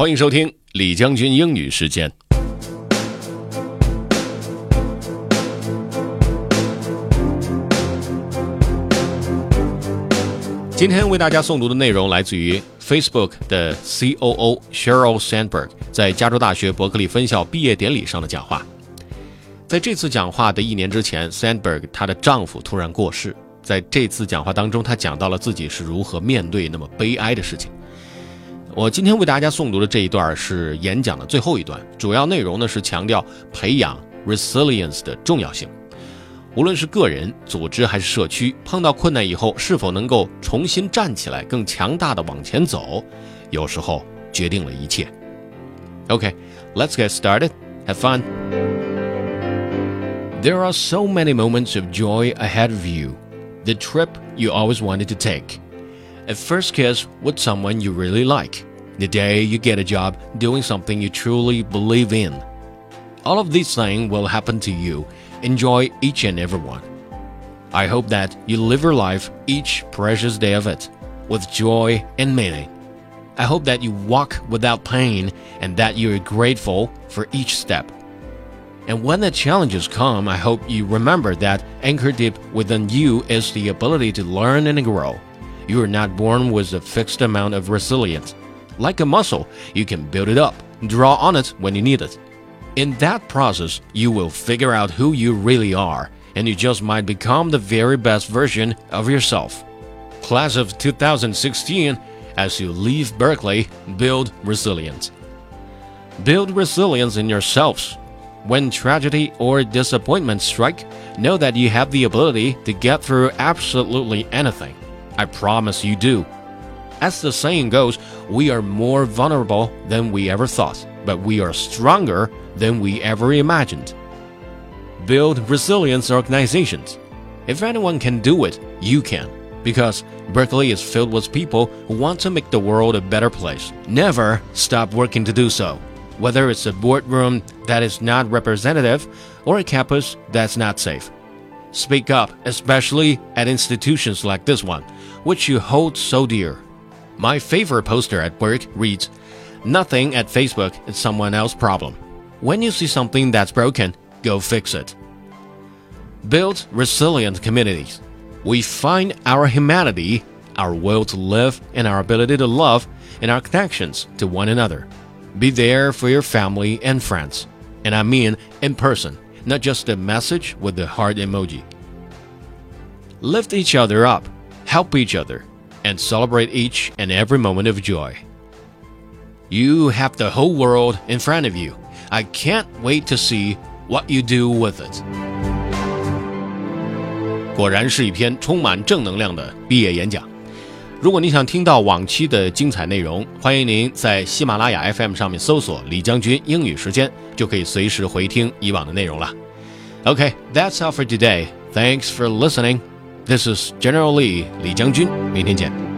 欢迎收听李将军英语时间。今天为大家诵读的内容来自于 Facebook 的 COO Sheryl Sandberg 在加州大学伯克利分校毕业典礼上的讲话。在这次讲话的一年之前，Sandberg 她的丈夫突然过世。在这次讲话当中，她讲到了自己是如何面对那么悲哀的事情。我今天为大家诵读的这一段是演讲的最后一段，主要内容呢是强调培养 resilience 的重要性。无论是个人、组织还是社区，碰到困难以后，是否能够重新站起来，更强大的往前走，有时候决定了一切。OK，let's get started. Have fun. There are so many moments of joy ahead of you. The trip you always wanted to take. A first kiss with someone you really like. The day you get a job doing something you truly believe in. All of these things will happen to you. Enjoy each and every one. I hope that you live your life each precious day of it with joy and meaning. I hope that you walk without pain and that you are grateful for each step. And when the challenges come, I hope you remember that anchored deep within you is the ability to learn and grow. You are not born with a fixed amount of resilience. Like a muscle, you can build it up, draw on it when you need it. In that process, you will figure out who you really are, and you just might become the very best version of yourself. Class of 2016, as you leave Berkeley, build resilience. Build resilience in yourselves when tragedy or disappointment strike, know that you have the ability to get through absolutely anything. I promise you do. As the saying goes, we are more vulnerable than we ever thought, but we are stronger than we ever imagined. Build resilience organizations. If anyone can do it, you can. Because Berkeley is filled with people who want to make the world a better place. Never stop working to do so whether it's a boardroom that is not representative or a campus that's not safe. Speak up, especially at institutions like this one, which you hold so dear. My favorite poster at work reads, Nothing at Facebook is someone else's problem. When you see something that's broken, go fix it. Build resilient communities. We find our humanity, our will to live, and our ability to love in our connections to one another. Be there for your family and friends. And I mean in person, not just a message with the heart emoji. Lift each other up, help each other, and celebrate each and every moment of joy. You have the whole world in front of you. I can't wait to see what you do with it. 果然是一篇充满正能量的毕业演讲。 如果你想听到往期的精彩内容，欢迎您在喜马拉雅 FM 上面搜索“李将军英语时间”，就可以随时回听以往的内容了。OK，that's all for today. Thanks for listening. This is General Lee 李将军，明天见。